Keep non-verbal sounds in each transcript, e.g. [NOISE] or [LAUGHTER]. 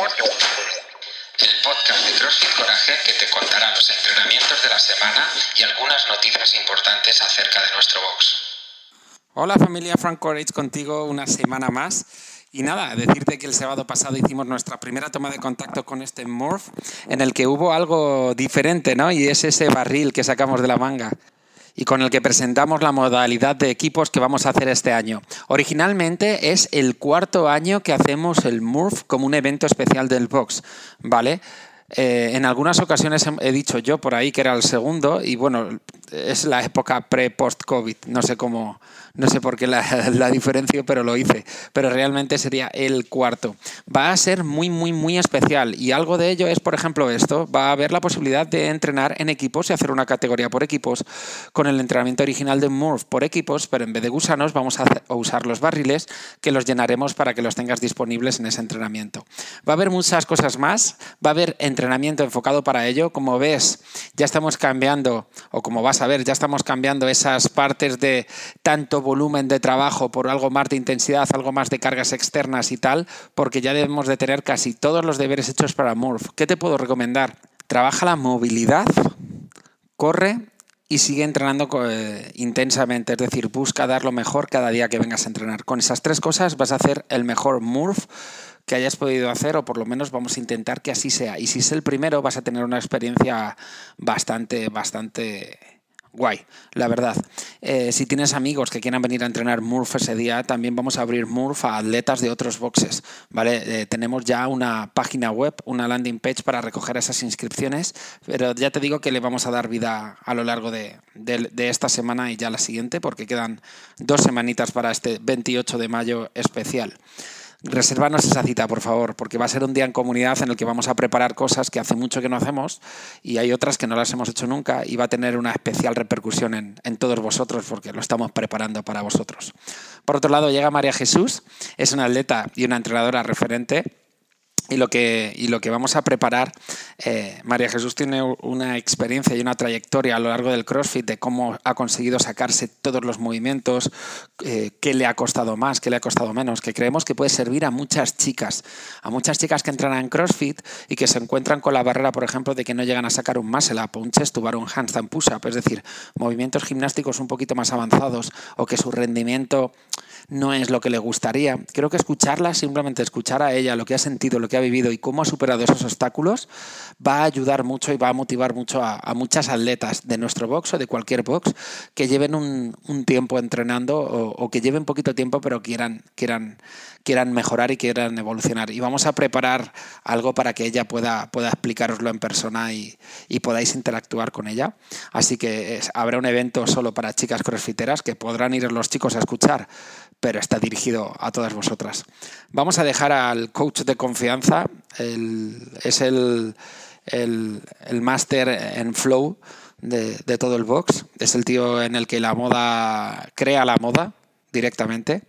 el podcast de CrossFit Coraje que te contará los entrenamientos de la semana y algunas noticias importantes acerca de nuestro box. Hola familia Frank Courage contigo una semana más. Y nada, decirte que el sábado pasado hicimos nuestra primera toma de contacto con este Morph, en el que hubo algo diferente, ¿no? Y es ese barril que sacamos de la manga y con el que presentamos la modalidad de equipos que vamos a hacer este año. Originalmente es el cuarto año que hacemos el Morph como un evento especial del box, ¿vale? Eh, en algunas ocasiones he dicho yo por ahí que era el segundo y bueno, es la época pre-post-COVID, no sé cómo, no sé por qué la, [LAUGHS] la, diferencio, pero lo hice. Pero realmente sería el cuarto. Va a ser muy, muy, muy especial. Y algo de ello es, por ejemplo, esto. Va a haber la posibilidad de entrenar en equipos y hacer una categoría por equipos con el entrenamiento original de Morph por equipos, pero en vez de gusanos vamos a, usar los barriles que los llenaremos para que los tengas disponibles en ese entrenamiento. Va a haber muchas cosas más. Va a haber entrenamiento enfocado para ello. Como ves, ya estamos cambiando, o como vas a ver, ya estamos cambiando esas partes de tanto volumen de trabajo por algo más de intensidad, algo más de cargas externas y tal, porque ya debemos de tener casi todos los deberes hechos para Morph. ¿Qué te puedo recomendar? Trabaja la movilidad, corre y sigue entrenando eh, intensamente, es decir, busca dar lo mejor cada día que vengas a entrenar. Con esas tres cosas vas a hacer el mejor Morph que hayas podido hacer o por lo menos vamos a intentar que así sea. Y si es el primero vas a tener una experiencia bastante, bastante guay, la verdad. Eh, si tienes amigos que quieran venir a entrenar Murph ese día, también vamos a abrir Murph a atletas de otros boxes. ¿vale? Eh, tenemos ya una página web, una landing page para recoger esas inscripciones, pero ya te digo que le vamos a dar vida a lo largo de, de esta semana y ya la siguiente, porque quedan dos semanitas para este 28 de mayo especial reservarnos esa cita, por favor, porque va a ser un día en comunidad en el que vamos a preparar cosas que hace mucho que no hacemos y hay otras que no las hemos hecho nunca y va a tener una especial repercusión en, todos vosotros porque lo estamos preparando para vosotros. Por otro lado, llega María Jesús, es una atleta y una entrenadora referente y lo, que, y lo que vamos a preparar, eh, María Jesús tiene una experiencia y una trayectoria a lo largo del CrossFit de cómo ha conseguido sacarse todos los movimientos, eh, qué le ha costado más, qué le ha costado menos, que creemos que puede servir a muchas chicas, a muchas chicas que entran en CrossFit y que se encuentran con la barrera, por ejemplo, de que no llegan a sacar un muscle up, un chest to bar, un handstand push-up, es decir, movimientos gimnásticos un poquito más avanzados o que su rendimiento no es lo que le gustaría. Creo que escucharla, simplemente escuchar a ella lo que ha sentido, lo que ha vivido y cómo ha superado esos obstáculos, va a ayudar mucho y va a motivar mucho a, muchas atletas de nuestro box o de cualquier box que lleven un, tiempo entrenando o, que lleven poquito tiempo pero quieran, quieran, quieran mejorar y quieran evolucionar. Y vamos a preparar algo para que ella pueda, pueda explicaroslo en persona y, podáis interactuar con ella. Así que habrá un evento solo para chicas crossfiteras que podrán ir los chicos a escuchar pero está dirigido a todas vosotras. Vamos a dejar al coach de confianza, es el, el, máster en flow de, todo el box, es el tío en el que la moda crea la moda directamente.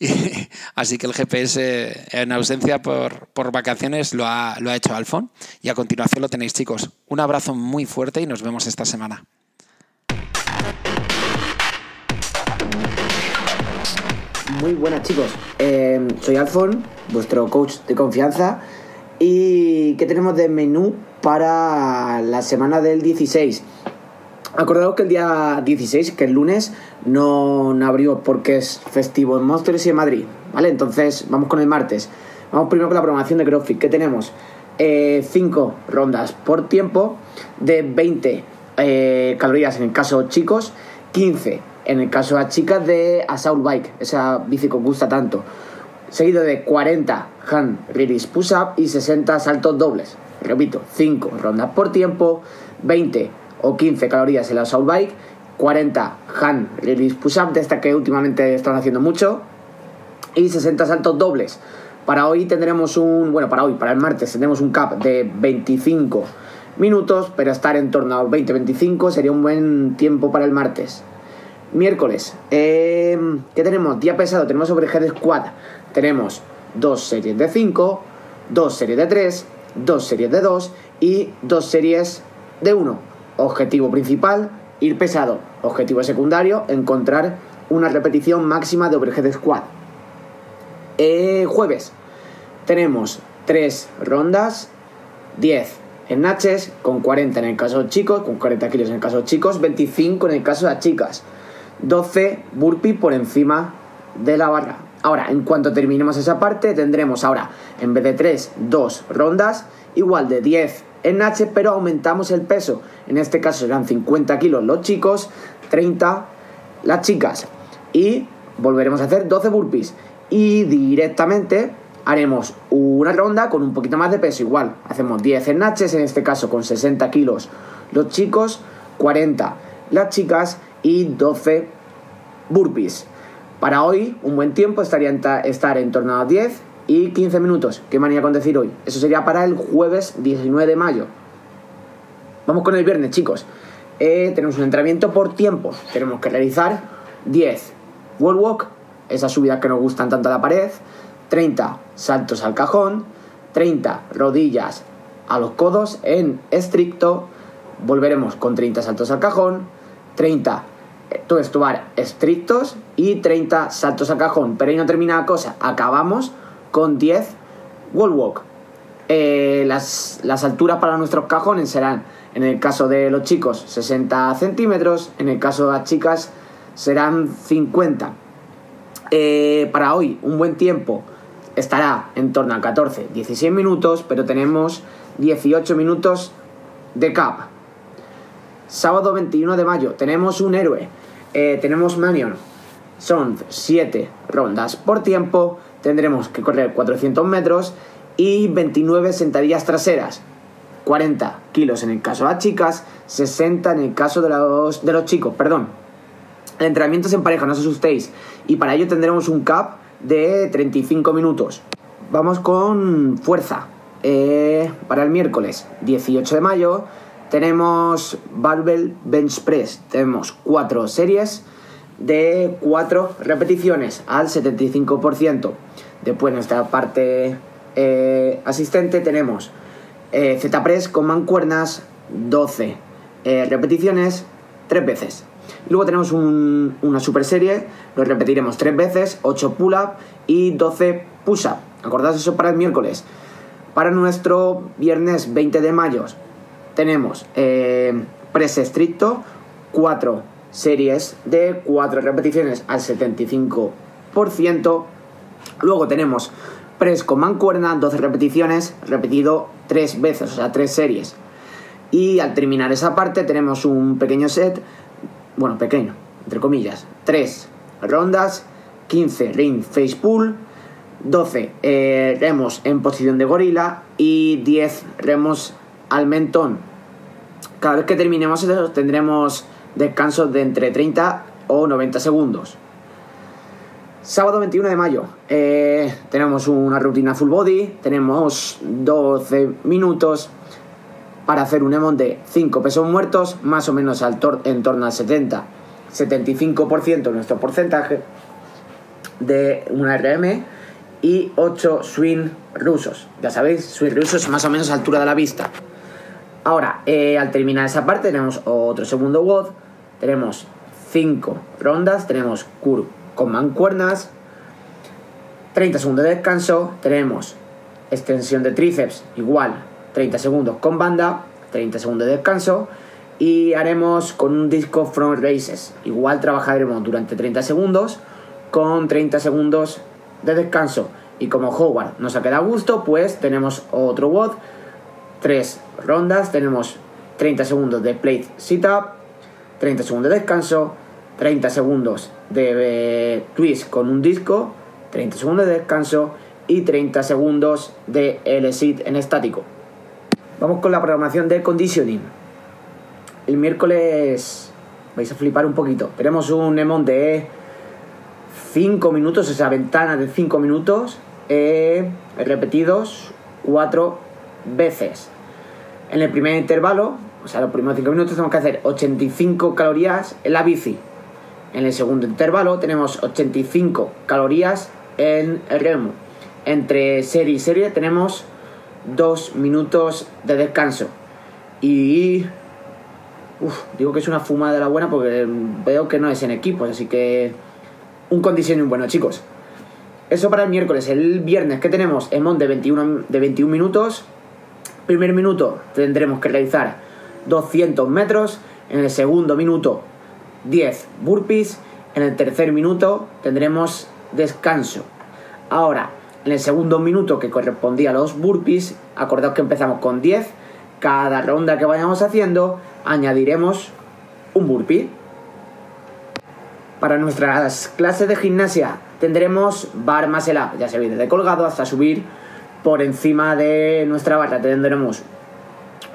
[LAUGHS] así que el GPS en ausencia por, por vacaciones lo ha, lo ha hecho Alfon y a continuación lo tenéis chicos. Un abrazo muy fuerte y nos vemos esta semana. Muy buenas chicos, em, soy Alfon, vuestro coach de confianza. ¿Y qué tenemos de menú para la semana del 16? Acordaos que el día 16, que es lunes, no, abrió porque es festivo en Monsters y en Madrid, ¿vale? Entonces vamos con el martes. Vamos primero con la programación de CrossFit. ¿Qué tenemos? 5 eh, rondas por tiempo de 20 eh, calorías en el caso chicos, 15 en el caso de las chicas de Assault Bike, esa bici que os gusta tanto. Seguido de 40 hand release push up y 60 saltos dobles. Repito, 5 rondas por tiempo, 20 o 15 calorías en la Assault Bike, 40 hand release push up, de esta que últimamente están haciendo mucho, y 60 saltos dobles. Para hoy tendremos un, bueno, para hoy, para el martes tendremos un cap de 25 minutos, pero estar en torno a 20-25 sería un buen tiempo para el martes. Miércoles, em, ¿qué tenemos? Día pesado, tenemos overhead squad. Tenemos dos series de 5, dos series de 3, dos series de 2 y dos series de 1. Objetivo principal, ir pesado. Objetivo secundario, encontrar una repetición máxima de overhead squad. Eh, jueves, tenemos 3 rondas, 10 snatches, con 40 en el caso de chicos, con 40 kilos en el caso de chicos, 25 en el caso de las chicas, 12 burpees por encima de la barra. Ahora, en cuanto terminemos esa parte, tendremos ahora, en vez de 3, 2 rondas, igual de 10 snatches, pero aumentamos el peso. En este caso serán 50 kilos los chicos, 30 las chicas. Y volveremos a hacer 12 burpees. Y directamente haremos una ronda con un poquito más de peso igual. Hacemos 10 snatches, en este caso con 60 kilos los chicos, 40 las chicas y 12 burpees. Para hoy, un buen tiempo estaría en estar en torno a 10 y 15 minutos. ¿Qué manía con decir hoy? Eso sería para el jueves 19 de mayo. Vamos con el viernes, chicos. Eh, tenemos un entrenamiento por tiempo. Tenemos que realizar 10 wall walk, esas subidas que nos gustan tanto a la pared, 30 saltos al cajón, 30 rodillas a los codos en estricto, volveremos con 30 saltos al cajón, 30 todo estuvar estrictos y 30 saltos al cajón. Pero ahí no termina la cosa, acabamos con 10 wall walk. Eh, las, las alturas para nuestros cajones serán, en el caso de los chicos, 60 centímetros, en el caso de las chicas serán 50. Eh, para hoy, un buen tiempo estará en torno a 14, 16 minutos, pero tenemos 18 minutos de cap. Sábado 21 de mayo tenemos un héroe, eh, tenemos Manion. Son 7 rondas por tiempo, tendremos que correr 400 metros y 29 sentadillas traseras. 40 kilos en el caso de las chicas, 60 en el caso de los, de los chicos, perdón. El entrenamiento es en pareja, no os asustéis. Y para ello tendremos un cap de 35 minutos. Vamos con fuerza. Eh, para el miércoles 18 de mayo tenemos Barbell Bench Press. Tenemos 4 series de 4 repeticiones al 75%. Después nuestra parte eh, asistente tenemos eh, Z-Press con mancuernas 12 repeticiones 3 veces. Luego tenemos una super serie, lo repetiremos 3 veces, 8 pull-up y 12 push-up. Acordaos eso para el miércoles. Para nuestro viernes 20 de mayo tenemos eh, press estricto, 4 series de 4 repeticiones al 75%. Luego tenemos press con mancuerna, 12 repeticiones, repetido 3 veces, o sea, 3 series. Y al terminar esa parte tenemos un pequeño set bueno, pequeño, entre comillas, 3 rondas, 15 ring face pull, 12 eh, remos en posición de gorila y 10 remos al mentón. Cada vez que terminemos eso tendremos descansos de entre 30 o 90 segundos. Sábado 21 de mayo eh, tenemos una rutina full body, tenemos 12 minutos para hacer un EMON de 5 pesos muertos, más o menos al en torno al 70, 75% nuestro porcentaje de una RM y 8 swing rusos. Ya sabéis, swing rusos más o menos a altura de la vista. Ahora, eh, al terminar esa parte tenemos otro segundo WOD, tenemos 5 rondas, tenemos curl con mancuernas, 30 segundos de descanso, tenemos extensión de tríceps igual 30 segundos con banda, 30 segundos de descanso y haremos con un disco front races. Igual trabajaremos durante 30 segundos con 30 segundos de descanso. Y como Howard nos ha quedado a gusto, pues tenemos otro WOD, 3 rondas, tenemos 30 segundos de plate sit-up, 30 segundos de descanso, 30 segundos de eh, twist con un disco, 30 segundos de descanso y 30 segundos de L-sit en estático. Vamos con la programación de conditioning. El miércoles vais a flipar un poquito. Tenemos un EMON de 5 minutos, esa ventana de 5 minutos, eh, repetidos 4 veces. En el primer intervalo, o sea, los primeros 5 minutos, tenemos que hacer 85 calorías en la bici. En el segundo intervalo tenemos 85 calorías en el remo. Entre serie y serie tenemos dos minutos de descanso. Y digo que es una fumada de la buena porque veo que no es en equipos, así que un condicioning bueno, chicos. Eso para el miércoles. El viernes, que tenemos? Emon de 21, de 21 minutos. Primer minuto tendremos que realizar 200 metros. En el segundo minuto, 10 burpees. En el tercer minuto tendremos descanso. Ahora, en el segundo minuto que correspondía a los burpees, acordaos que empezamos con 10. Cada ronda que vayamos haciendo, añadiremos un burpee. Para nuestras clases de gimnasia tendremos bar más el up, ya se ve desde colgado hasta subir por encima de nuestra barra. Tendremos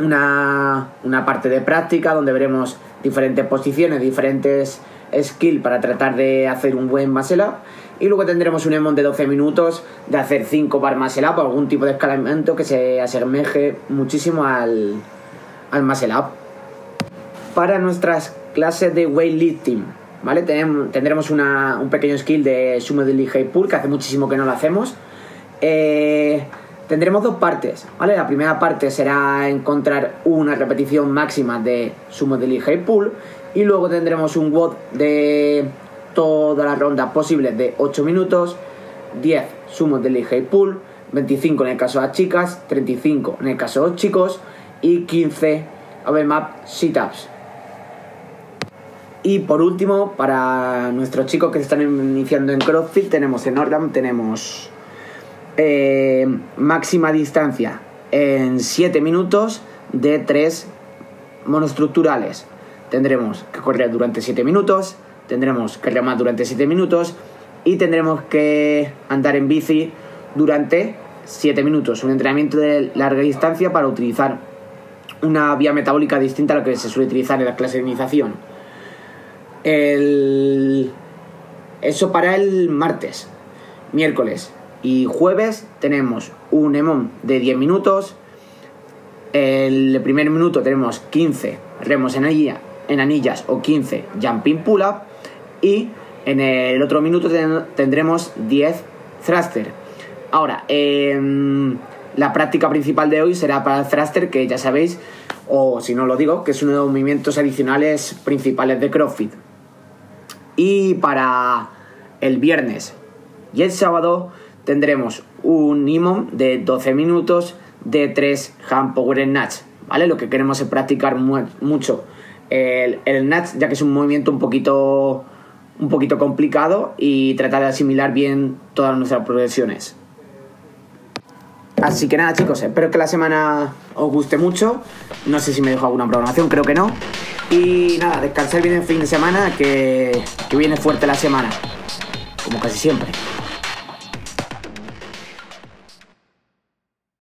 una, una parte de práctica donde veremos diferentes posiciones, diferentes skills para tratar de hacer un buen muscle up. Y luego tendremos un emon de 12 minutos de hacer 5 bar muscle up o algún tipo de escalamiento que se asemeje muchísimo al, al muscle up. Para nuestras clases de weightlifting, ¿vale? tendremos un pequeño skill de sumo de high pull, que hace muchísimo que no lo hacemos. Eh, tendremos dos partes, ¿vale? La primera parte será encontrar una repetición máxima de sumo de high pull y luego tendremos un WOD de todas las rondas posibles de 8 minutos, 10 sumos de high pull, 25 en el caso de las chicas, 35 en el caso de los chicos y 15 map sit-ups. Y por último, para nuestros chicos que se están iniciando en CrossFit, tenemos en Orlam, tenemos eh, máxima distancia en 7 minutos de 3 monoestructurales. Tendremos que correr durante 7 minutos, tendremos que remar durante 7 minutos y tendremos que andar en bici durante 7 minutos. Un entrenamiento de larga distancia para utilizar una vía metabólica distinta a la que se suele utilizar en la clase de iniciación. El... Eso para el martes, miércoles y jueves tenemos un EMON de 10 minutos. El primer minuto tenemos 15 remos en, en anillas o 15 jumping pull-up. Y en el otro minuto tendremos 10 thruster. Ahora, em, la práctica principal de hoy será para el thruster, que ya sabéis, o si no lo digo, que es uno de los movimientos adicionales principales de CrossFit. Y para el viernes y el sábado tendremos un IMOM de 12 minutos de 3 hand power snatch, ¿vale? Lo que queremos es practicar mucho el, el ya que es un movimiento un poquito, un poquito complicado y tratar de asimilar bien todas nuestras progresiones. Así que nada chicos, espero que la semana os guste mucho. No sé si me dejo alguna programación, creo que no. Y nada, descansar bien el fin de semana, que, que viene fuerte la semana, como casi siempre.